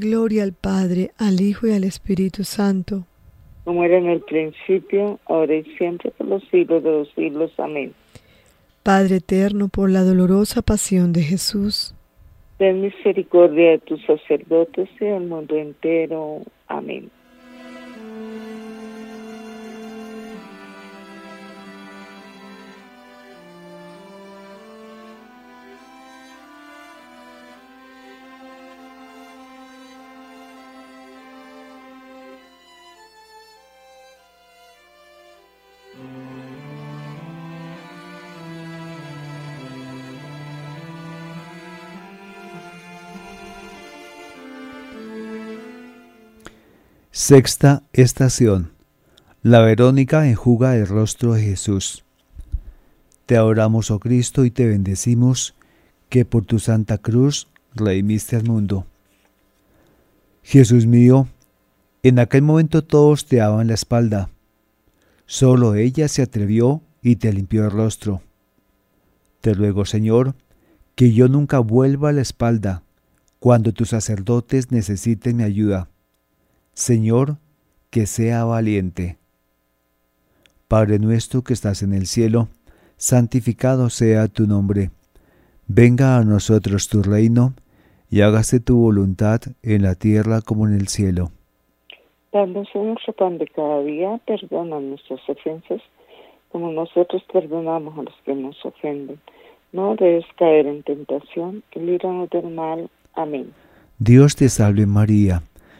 Gloria al Padre, al Hijo y al Espíritu Santo. Como era en el principio, ahora y siempre, por los siglos de los siglos. Amén. Padre eterno, por la dolorosa pasión de Jesús. Ten misericordia de tus sacerdotes y del mundo entero. Amén. Sexta estación. La Verónica enjuga el rostro de Jesús. Te adoramos, oh Cristo, y te bendecimos, que por tu santa cruz redimiste al mundo. Jesús mío, en aquel momento todos te daban la espalda. Solo ella se atrevió y te limpió el rostro. Te ruego, Señor, que yo nunca vuelva la espalda cuando tus sacerdotes necesiten mi ayuda Señor, que sea valiente. Padre nuestro que estás en el cielo, santificado sea tu nombre. Venga a nosotros tu reino, y hágase tu voluntad en la tierra como en el cielo. Danos nuestro pan de cada día, perdona nuestras ofensas, como nosotros perdonamos a los que nos ofenden. No debes caer en tentación, y líbranos del mal. Amén. Dios te salve María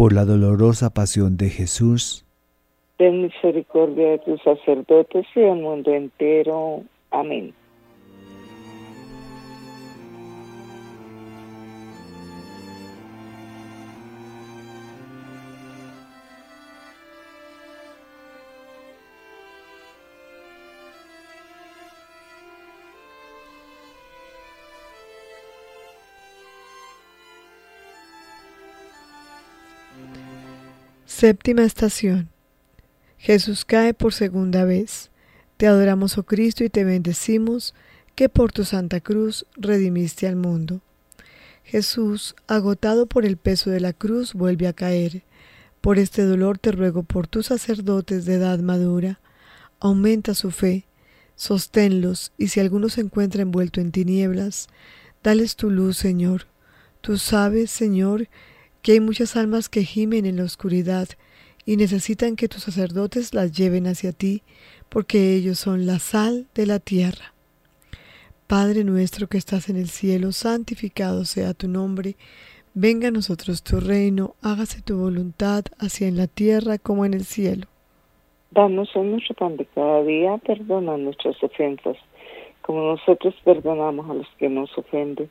por la dolorosa pasión de Jesús. Ten misericordia de tus sacerdotes y del mundo entero. Amén. Séptima estación. Jesús cae por segunda vez. Te adoramos, oh Cristo, y te bendecimos, que por tu santa cruz redimiste al mundo. Jesús, agotado por el peso de la cruz, vuelve a caer. Por este dolor te ruego por tus sacerdotes de edad madura. Aumenta su fe, sosténlos, y si alguno se encuentra envuelto en tinieblas, dales tu luz, Señor. Tú sabes, Señor, que hay muchas almas que gimen en la oscuridad y necesitan que tus sacerdotes las lleven hacia ti, porque ellos son la sal de la tierra. Padre nuestro que estás en el cielo, santificado sea tu nombre, venga a nosotros tu reino, hágase tu voluntad, así en la tierra como en el cielo. Danos hoy nuestro pan de cada día, perdona nuestras ofensas, como nosotros perdonamos a los que nos ofenden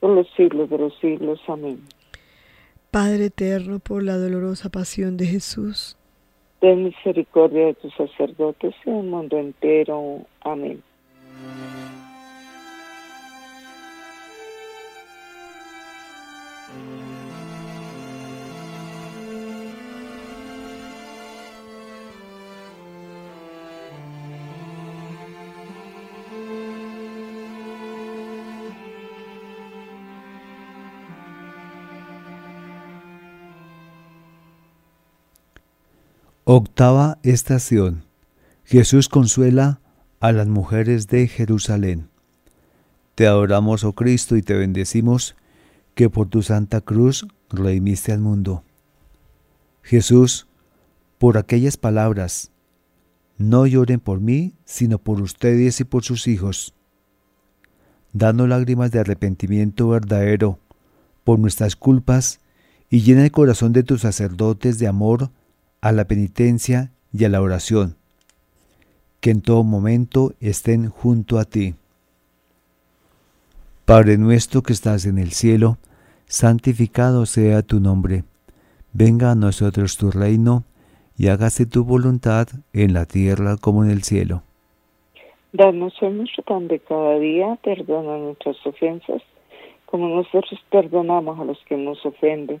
por los siglos de los siglos. Amén. Padre eterno, por la dolorosa pasión de Jesús. Ten misericordia de tus sacerdotes y del mundo entero. Amén. Octava estación. Jesús consuela a las mujeres de Jerusalén. Te adoramos, oh Cristo, y te bendecimos, que por tu santa cruz redimiste al mundo. Jesús, por aquellas palabras, no lloren por mí, sino por ustedes y por sus hijos. Dando lágrimas de arrepentimiento verdadero por nuestras culpas y llena el corazón de tus sacerdotes de amor a la penitencia y a la oración, que en todo momento estén junto a ti. Padre nuestro que estás en el cielo, santificado sea tu nombre. Venga a nosotros tu reino y hágase tu voluntad en la tierra como en el cielo. Danos hoy nuestro pan de cada día, perdona nuestras ofensas, como nosotros perdonamos a los que nos ofenden.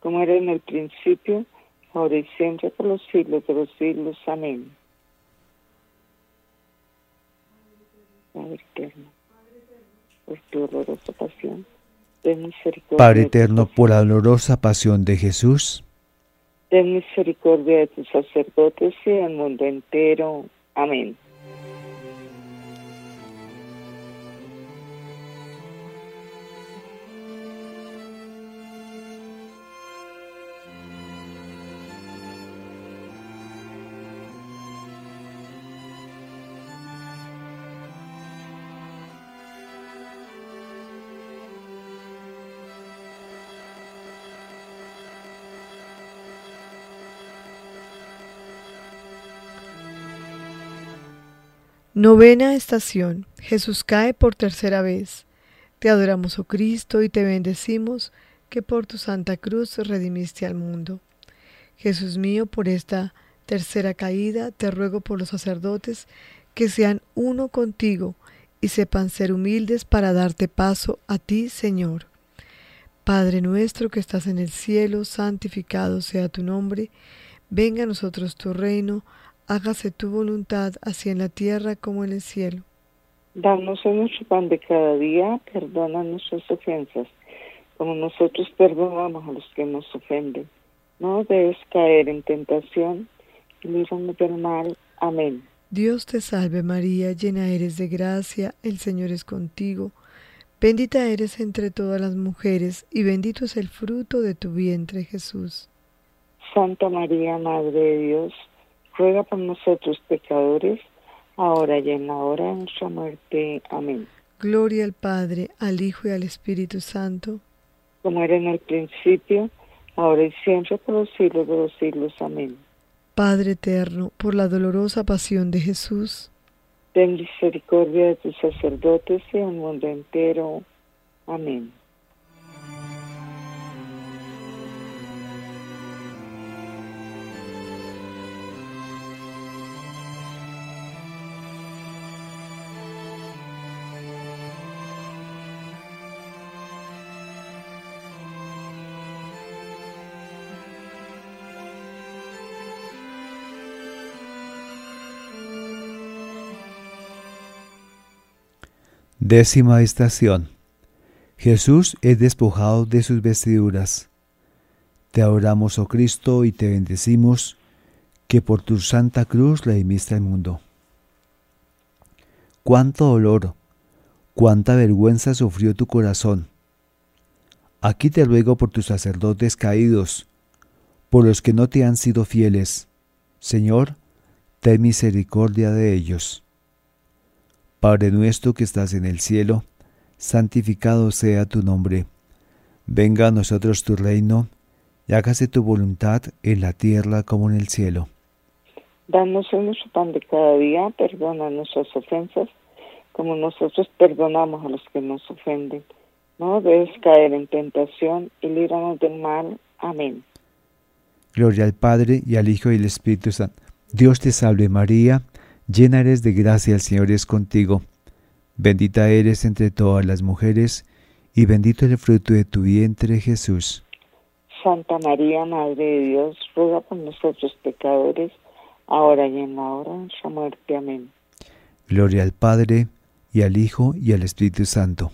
Como era en el principio, ahora y siempre, por los siglos de los siglos. Amén. Padre eterno, por tu dolorosa pasión, ten misericordia. Padre eterno, por la dolorosa pasión de Jesús, Ten misericordia de tus sacerdotes y del mundo entero. Amén. Novena estación. Jesús cae por tercera vez. Te adoramos, oh Cristo, y te bendecimos que por tu santa cruz redimiste al mundo. Jesús mío, por esta tercera caída, te ruego por los sacerdotes que sean uno contigo y sepan ser humildes para darte paso a ti, Señor. Padre nuestro que estás en el cielo, santificado sea tu nombre, venga a nosotros tu reino, hágase tu voluntad, así en la tierra como en el cielo. Danos hoy nuestro pan de cada día, perdona nuestras ofensas, como nosotros perdonamos a los que nos ofenden. No debes caer en tentación y líbranos del mal. Amén. Dios te salve María, llena eres de gracia, el Señor es contigo. Bendita eres entre todas las mujeres, y bendito es el fruto de tu vientre, Jesús. Santa María, Madre de Dios, ruega por nosotros pecadores, ahora y en la hora de nuestra muerte. Amén. Gloria al Padre, al Hijo y al Espíritu Santo, Como era en el principio, ahora y siempre, por los siglos de los siglos. Amén. Padre eterno, por la dolorosa pasión de Jesús, Ten misericordia de tus sacerdotes y del mundo entero. Amén. Décima estación. Jesús es despojado de sus vestiduras. Te adoramos, oh Cristo, y te bendecimos, que por tu santa cruz redimiste al mundo. Cuánto dolor, cuánta vergüenza sufrió tu corazón. Aquí te ruego por tus sacerdotes caídos, por los que no te han sido fieles. Señor, ten misericordia de ellos. Padre nuestro que estás en el cielo, santificado sea tu nombre. Venga a nosotros tu reino, y hágase tu voluntad en la tierra como en el cielo. Danos hoy nuestro pan de cada día, perdona nuestras ofensas, como nosotros perdonamos a los que nos ofenden. No debes caer en tentación y líbranos del mal. Amén. Gloria al Padre y al Hijo y al Espíritu Santo. Dios te salve María, llena eres de gracia, el Señor es contigo. Bendita eres entre todas las mujeres, y bendito el fruto de tu vientre, Jesús. Santa María, Madre de Dios, ruega por nosotros pecadores, ahora y en la hora de nuestra muerte. Amén. Gloria al Padre, y al Hijo, y al Espíritu Santo.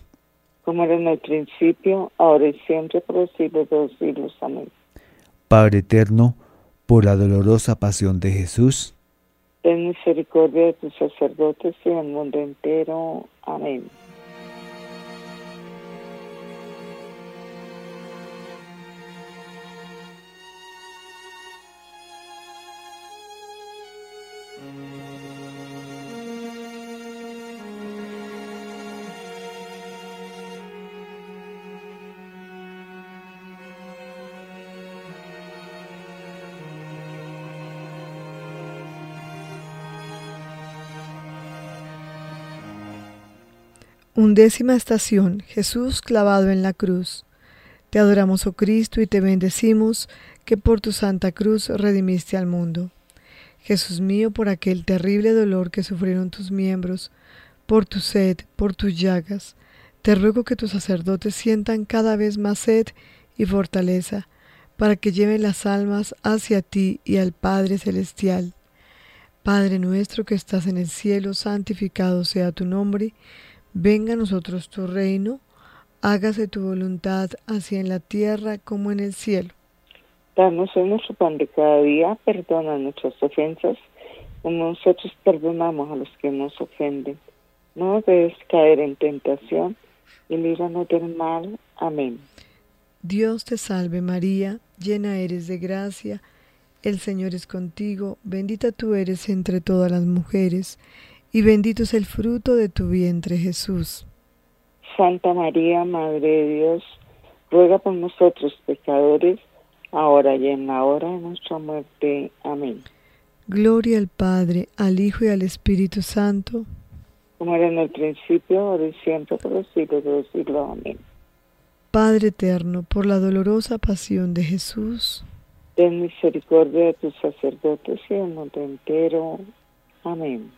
Como era en el principio, ahora y siempre, por los siglos de los siglos. Amén. Padre eterno, por la dolorosa pasión de Jesús, Ten misericordia de tus sacerdotes y del mundo entero. Amén. Undécima estación. Jesús clavado en la cruz. Te adoramos, oh Cristo, y te bendecimos que por tu santa cruz redimiste al mundo. Jesús mío, por aquel terrible dolor que sufrieron tus miembros, por tu sed, por tus llagas, te ruego que tus sacerdotes sientan cada vez más sed y fortaleza, para que lleven las almas hacia ti y al Padre Celestial. Padre nuestro que estás en el cielo, santificado sea tu nombre Venga a nosotros tu reino, hágase tu voluntad así en la tierra como en el cielo. Danos hoy nuestro pan de cada día, perdona nuestras ofensas, como nosotros perdonamos a los que nos ofenden. No debes caer en tentación y líbranos del mal. Amén. Dios te salve María, llena eres de gracia, el Señor es contigo, bendita tú eres entre todas las mujeres, y bendito es el fruto de tu vientre Jesús. Santa María, Madre de Dios, ruega por nosotros pecadores, ahora y en la hora de nuestra muerte. Amén. Gloria al Padre, al Hijo y al Espíritu Santo. Como era en el principio, ahora y siempre, por los siglos de los siglos. Amén. Padre eterno, por la dolorosa pasión de Jesús. Ten misericordia de tus sacerdotes y del mundo entero. Amén.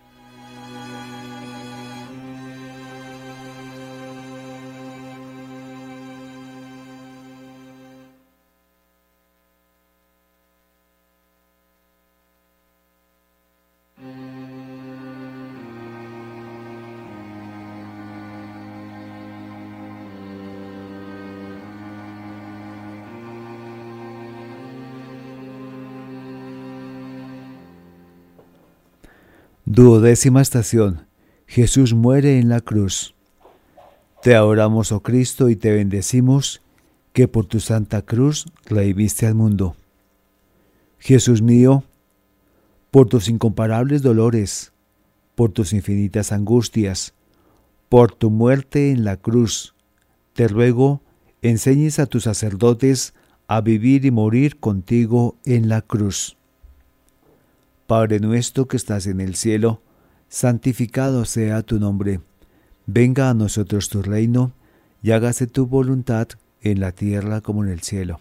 Duodécima estación. Jesús muere en la cruz. Te adoramos, oh Cristo, y te bendecimos, que por tu santa cruz redimiste al mundo. Jesús mío, por tus incomparables dolores, por tus infinitas angustias, por tu muerte en la cruz, te ruego, enseñes a tus sacerdotes a vivir y morir contigo en la cruz. Padre nuestro que estás en el cielo, santificado sea tu nombre. Venga a nosotros tu reino, y hágase tu voluntad en la tierra como en el cielo.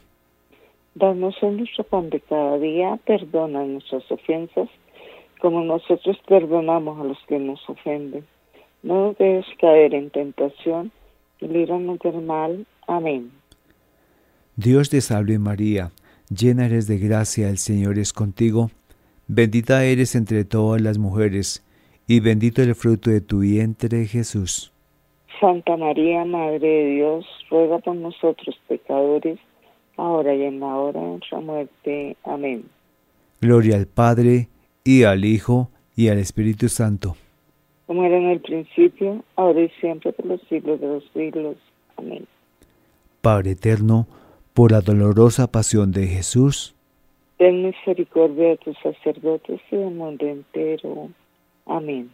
Danos en nuestro pan de cada día, perdona nuestras ofensas, como nosotros perdonamos a los que nos ofenden. No debes caer en tentación, y líbranos del mal. Amén. Dios te salve María, llena eres de gracia, el Señor es contigo. Bendita eres entre todas las mujeres, y bendito el fruto de tu vientre, Jesús. Santa María, Madre de Dios, ruega por nosotros pecadores, ahora y en la hora de nuestra muerte. Amén. Gloria al Padre, y al Hijo, y al Espíritu Santo. Como era en el principio, ahora y siempre, por los siglos de los siglos. Amén. Padre eterno, por la dolorosa pasión de Jesús, Ten misericordia de tus sacerdotes y del mundo entero. Amén.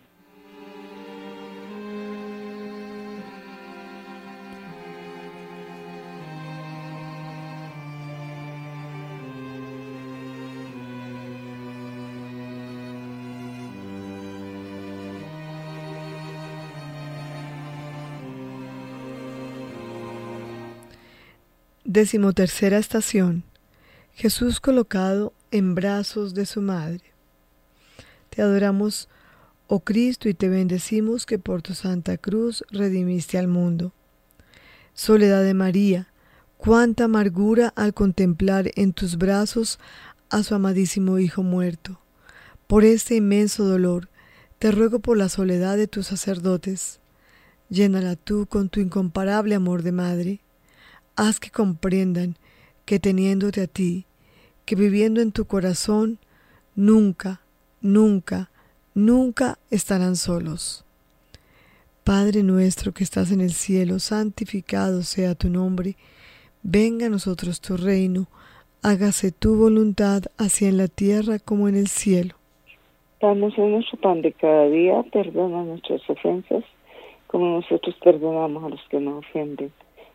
Decimotercera estación. Jesús colocado en brazos de su madre. Te adoramos, oh Cristo, y te bendecimos que por tu santa cruz redimiste al mundo. Soledad de María, cuánta amargura al contemplar en tus brazos a su amadísimo Hijo muerto. Por este inmenso dolor, te ruego por la soledad de tus sacerdotes. Llénala tú con tu incomparable amor de madre. Haz que comprendan que teniéndote a ti, que viviendo en tu corazón, nunca, nunca, nunca estarán solos. Padre nuestro que estás en el cielo, santificado sea tu nombre, venga a nosotros tu reino, hágase tu voluntad, así en la tierra como en el cielo. Danos nuestro pan de cada día, perdona nuestras ofensas, como nosotros perdonamos a los que nos ofenden.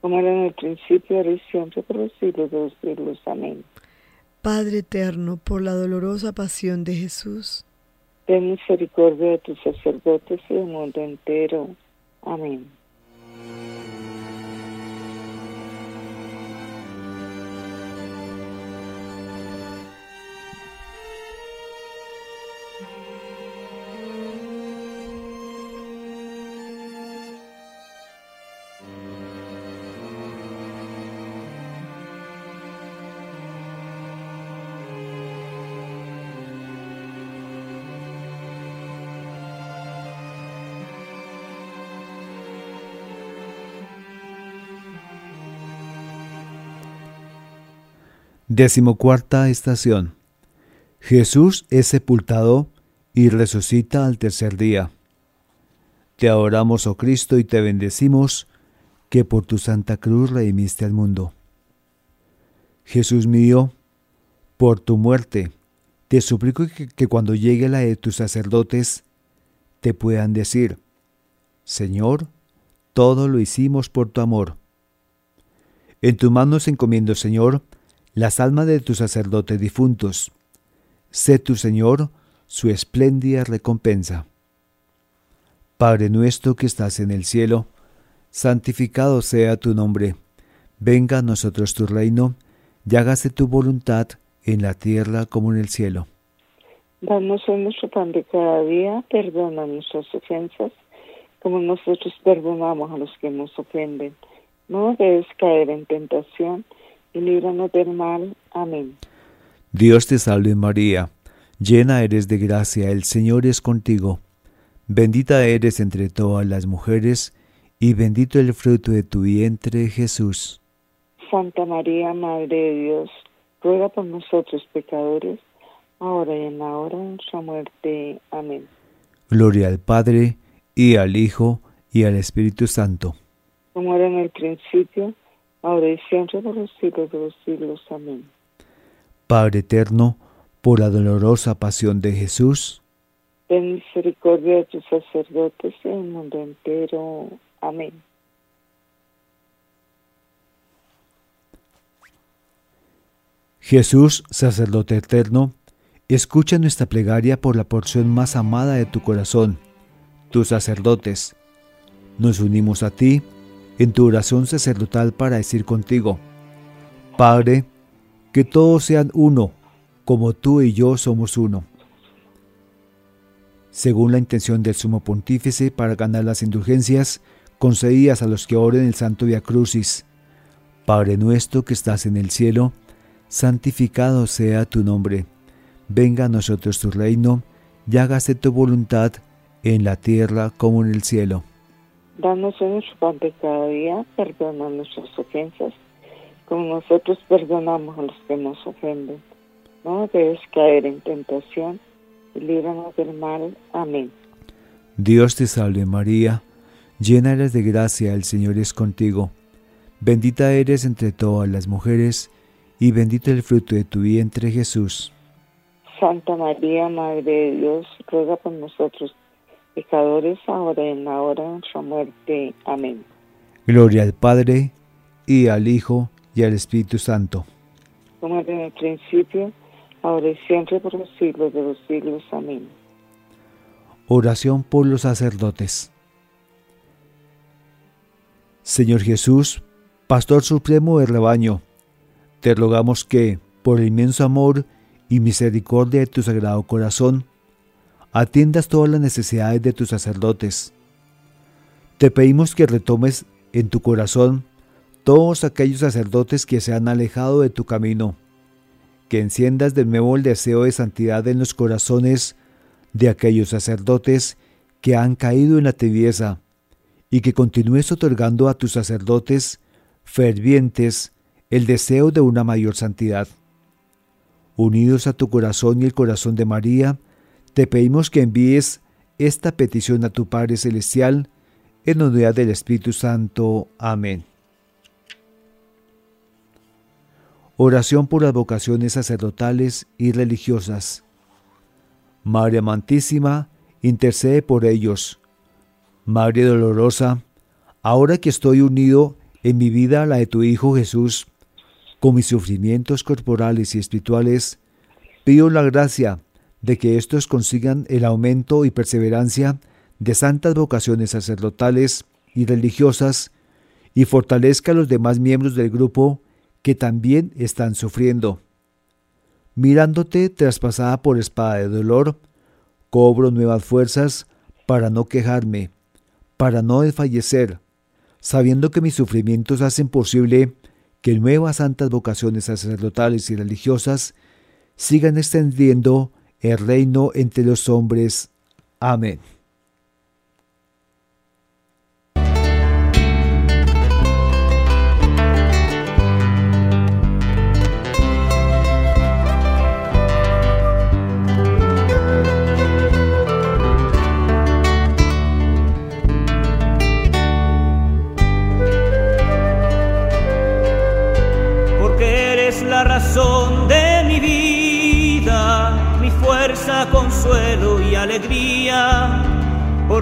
Como era en el principio, ahora y siempre, por los siglos de los siglos. Amén. Padre eterno, por la dolorosa pasión de Jesús. Ten misericordia de tus sacerdotes y del mundo entero. Amén. Decimocuarta estación. Jesús es sepultado y resucita al tercer día. Te adoramos, oh Cristo, y te bendecimos, que por tu santa cruz redimiste al mundo. Jesús mío, por tu muerte, te suplico que, cuando llegue la de tus sacerdotes, te puedan decir, Señor, todo lo hicimos por tu amor. En tus manos encomiendo, Señor, las almas de tus sacerdotes difuntos. Sé tu Señor su espléndida recompensa. Padre nuestro que estás en el cielo, santificado sea tu nombre. Venga a nosotros tu reino, y hágase tu voluntad en la tierra como en el cielo. Danos hoy nuestro pan de cada día, perdona nuestras ofensas, como nosotros perdonamos a los que nos ofenden. No debes caer en tentación y líbranos del mal. Amén. Dios te salve María, llena eres de gracia, el Señor es contigo. Bendita eres entre todas las mujeres, y bendito el fruto de tu vientre, Jesús. Santa María, Madre de Dios, ruega por nosotros pecadores, ahora y en la hora de nuestra muerte. Amén. Gloria al Padre, y al Hijo, y al Espíritu Santo. Como era en el principio, ahora y siempre por los siglos de los siglos. Amén. Padre eterno, por la dolorosa pasión de Jesús, ten misericordia de tus sacerdotes y del mundo entero. Amén. Jesús, sacerdote eterno, escucha nuestra plegaria por la porción más amada de tu corazón, tus sacerdotes. Nos unimos a ti en tu oración sacerdotal para decir contigo, Padre, que todos sean uno, como tú y yo somos uno. Según la intención del sumo pontífice para ganar las indulgencias concedidas a los que oren el Santo Via Crucis, Padre nuestro que estás en el cielo, santificado sea tu nombre. Venga a nosotros tu reino, y hágase tu voluntad en la tierra como en el cielo. Danos hoy nuestro pan de cada día, perdona nuestras ofensas, como nosotros perdonamos a los que nos ofenden. No debes caer en tentación y líbranos del mal. Amén. Dios te salve María, llena eres de gracia, el Señor es contigo. Bendita eres entre todas las mujeres, y bendito el fruto de tu vientre Jesús. Santa María, Madre de Dios, ruega por nosotros pecadores, ahora y en la hora de nuestra muerte. Amén. Gloria al Padre, y al Hijo, y al Espíritu Santo. como era en el principio, ahora y siempre, por los siglos de los siglos. Amén. Oración por los sacerdotes. Señor Jesús, Pastor Supremo del rebaño, te rogamos que, por el inmenso amor y misericordia de tu sagrado corazón, atiendas todas las necesidades de tus sacerdotes. Te pedimos que retomes en tu corazón todos aquellos sacerdotes que se han alejado de tu camino, que enciendas de nuevo el deseo de santidad en los corazones de aquellos sacerdotes que han caído en la tibieza, y que continúes otorgando a tus sacerdotes fervientes el deseo de una mayor santidad. Unidos a tu corazón y el corazón de María, te pedimos que envíes esta petición a tu Padre Celestial en unidad del Espíritu Santo. Amén. Oración por las vocaciones sacerdotales y religiosas. María Amantísima, intercede por ellos. Madre dolorosa, ahora que estoy unido en mi vida a la de tu Hijo Jesús, con mis sufrimientos corporales y espirituales, pido la gracia de que éstos consigan el aumento y perseverancia de santas vocaciones sacerdotales y religiosas y fortalezca a los demás miembros del grupo que también están sufriendo. Mirándote traspasada por espada de dolor, cobro nuevas fuerzas para no quejarme, para no desfallecer, sabiendo que mis sufrimientos hacen posible que nuevas santas vocaciones sacerdotales y religiosas sigan extendiendo el reino entre los hombres. Amén.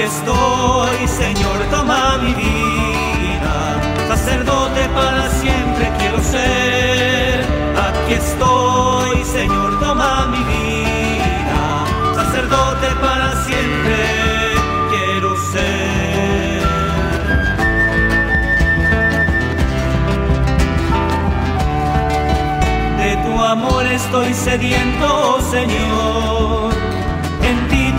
Aquí estoy, Señor, toma mi vida, sacerdote para siempre quiero ser. Aquí estoy, Señor, toma mi vida, sacerdote para siempre amor estoy sediento, Señor. En ti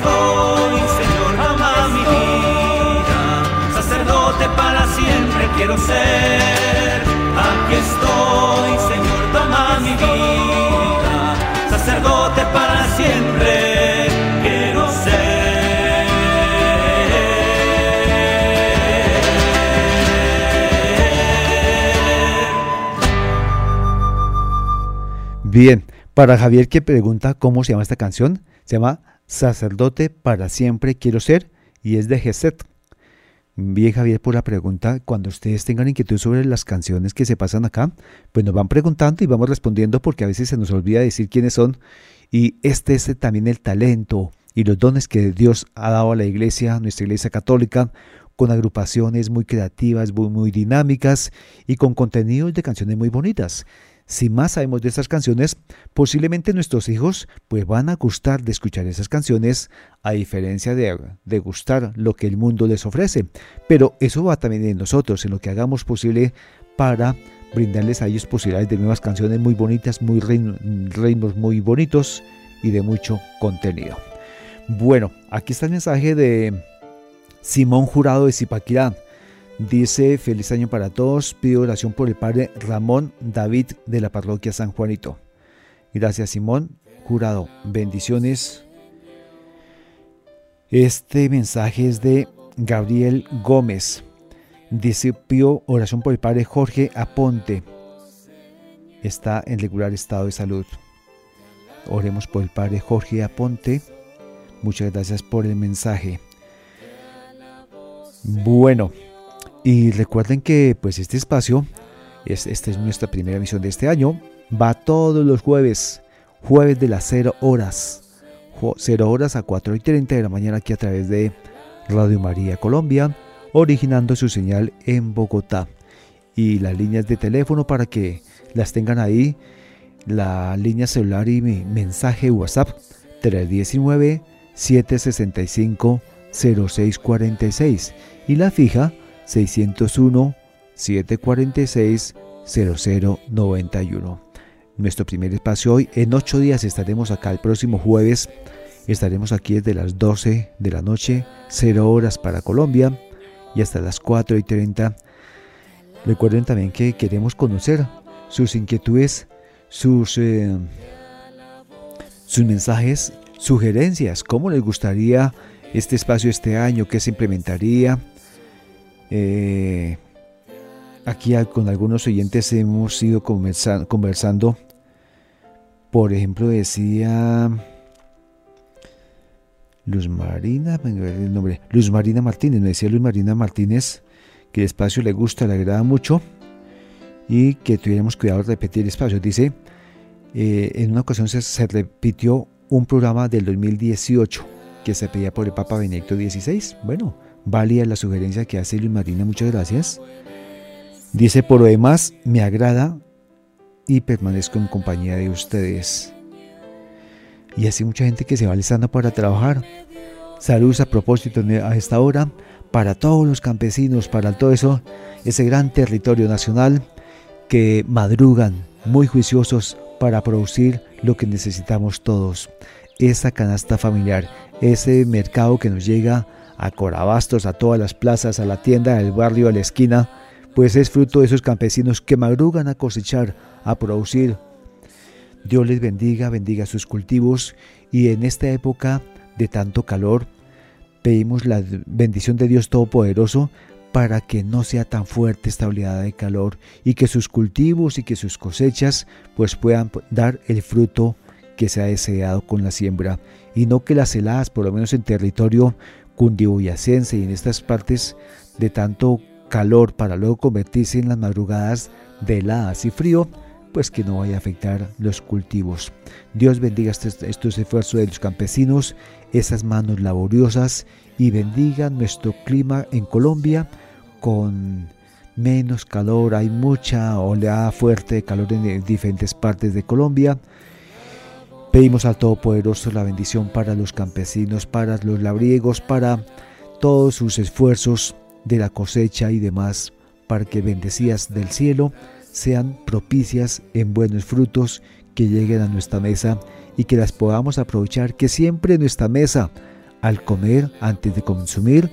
estoy, Señor, toma mi vida. Sacerdote para siempre quiero ser. Aquí estoy, Señor, toma mi vida. Sacerdote para siempre quiero ser. Bien, para Javier que pregunta cómo se llama esta canción, se llama Sacerdote para siempre quiero ser y es de Geset. Bien Javier por la pregunta, cuando ustedes tengan inquietud sobre las canciones que se pasan acá, pues nos van preguntando y vamos respondiendo porque a veces se nos olvida decir quiénes son y este es también el talento y los dones que Dios ha dado a la iglesia, nuestra iglesia católica, con agrupaciones muy creativas, muy, muy dinámicas y con contenidos de canciones muy bonitas. Si más sabemos de estas canciones, posiblemente nuestros hijos pues van a gustar de escuchar esas canciones a diferencia de, de gustar lo que el mundo les ofrece. Pero eso va también en nosotros, en lo que hagamos posible para brindarles a ellos posibilidades de nuevas canciones muy bonitas, muy ritmos muy bonitos y de mucho contenido. Bueno, aquí está el mensaje de Simón Jurado de Zipaquirá. Dice, feliz año para todos, pido oración por el padre Ramón David de la parroquia San Juanito. Gracias Simón, jurado, bendiciones. Este mensaje es de Gabriel Gómez. Dice, pido oración por el padre Jorge Aponte. Está en regular estado de salud. Oremos por el padre Jorge Aponte. Muchas gracias por el mensaje. Bueno, y recuerden que pues este espacio, es, esta es nuestra primera emisión de este año, va todos los jueves, jueves de las 0 horas, 0 horas a 4 y 30 de la mañana aquí a través de Radio María Colombia, originando su señal en Bogotá. Y las líneas de teléfono para que las tengan ahí, la línea celular y mi mensaje WhatsApp 319 765 0646 y la fija 601-746-0091. Nuestro primer espacio hoy, en ocho días estaremos acá el próximo jueves. Estaremos aquí desde las 12 de la noche, 0 horas para Colombia y hasta las 4 y 30. Recuerden también que queremos conocer sus inquietudes, sus, eh, sus mensajes, sugerencias, cómo les gustaría este espacio este año, qué se implementaría, eh, aquí con algunos oyentes hemos ido conversando. Por ejemplo, decía Luz Marina, el nombre, Luz Marina Martínez, me decía Luz Marina Martínez que el espacio le gusta, le agrada mucho y que tuviéramos cuidado de repetir el espacio. Dice, eh, en una ocasión se, se, repitió un programa del 2018 que se pedía por el Papa Benedicto XVI. Bueno, Válida la sugerencia que hace Luis Marina, muchas gracias. Dice, por lo demás, me agrada y permanezco en compañía de ustedes. Y así mucha gente que se va listando para trabajar. Saludos a propósito a esta hora para todos los campesinos, para todo eso, ese gran territorio nacional que madrugan muy juiciosos para producir lo que necesitamos todos. Esa canasta familiar, ese mercado que nos llega a Corabastos, a todas las plazas, a la tienda del barrio, a la esquina, pues es fruto de esos campesinos que madrugan a cosechar, a producir. Dios les bendiga, bendiga sus cultivos y en esta época de tanto calor pedimos la bendición de Dios Todopoderoso para que no sea tan fuerte esta oleada de calor y que sus cultivos y que sus cosechas pues puedan dar el fruto que se ha deseado con la siembra y no que las heladas, por lo menos en territorio cundiboyacense y en estas partes de tanto calor para luego convertirse en las madrugadas de heladas y frío, pues que no vaya a afectar los cultivos. Dios bendiga estos, estos esfuerzos de los campesinos, esas manos laboriosas y bendiga nuestro clima en Colombia con menos calor, hay mucha oleada fuerte de calor en diferentes partes de Colombia Pedimos al Todopoderoso la bendición para los campesinos, para los labriegos, para todos sus esfuerzos de la cosecha y demás, para que bendecidas del cielo sean propicias en buenos frutos que lleguen a nuestra mesa y que las podamos aprovechar, que siempre en nuestra mesa, al comer, antes de consumir,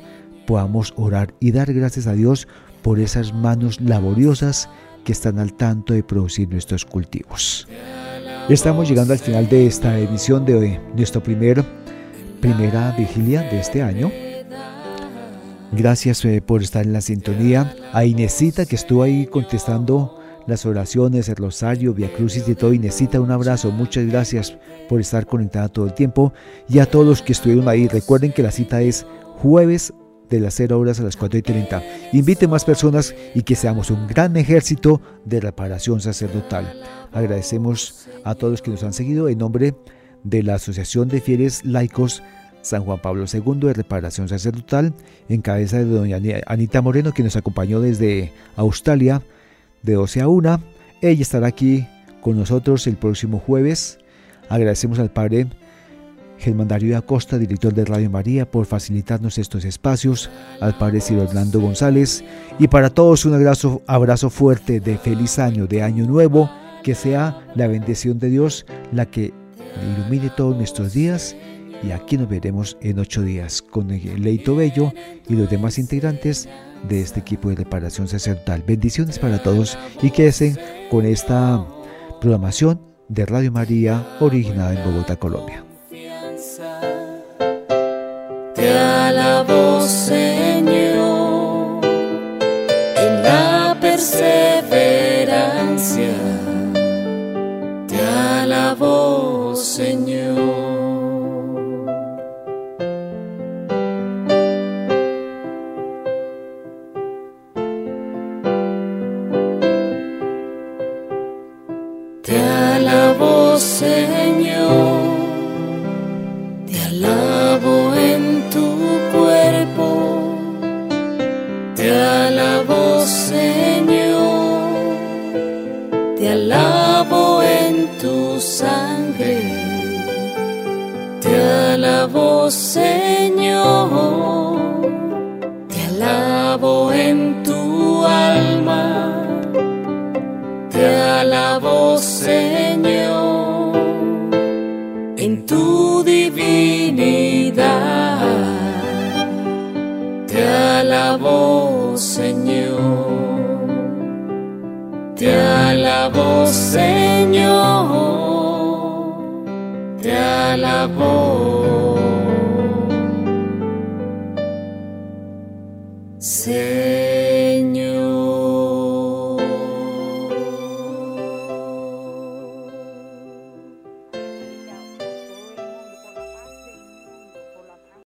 podamos orar y dar gracias a Dios por esas manos laboriosas que están al tanto de producir nuestros cultivos. Estamos llegando al final de esta emisión de hoy, nuestra primer, primera vigilia de este año. Gracias eh, por estar en la sintonía. A Inesita que estuvo ahí contestando las oraciones, el rosario, Via Crucis y todo. Inesita, un abrazo. Muchas gracias por estar conectada todo el tiempo. Y a todos los que estuvieron ahí, recuerden que la cita es jueves de las 0 horas a las 4 y 30. Invite más personas y que seamos un gran ejército de reparación sacerdotal. Agradecemos a todos que nos han seguido en nombre de la Asociación de Fieles Laicos San Juan Pablo II de Reparación Sacerdotal, en cabeza de doña Anita Moreno, que nos acompañó desde Australia de 12 a 1. Ella estará aquí con nosotros el próximo jueves. Agradecemos al Padre Germán Darío Acosta, director de Radio María, por facilitarnos estos espacios, al Padre Ciro González y para todos un abrazo, abrazo fuerte de feliz año, de año nuevo, que sea la bendición de Dios la que ilumine todos nuestros días y aquí nos veremos en ocho días con Leito Bello y los demás integrantes de este equipo de reparación sacerdotal. Bendiciones para todos y quédense con esta programación de Radio María originada en Bogotá, Colombia. Te alabo, Señor, en la perseverancia. Te alabo, Señor. Te alabo, Señor. Te alabo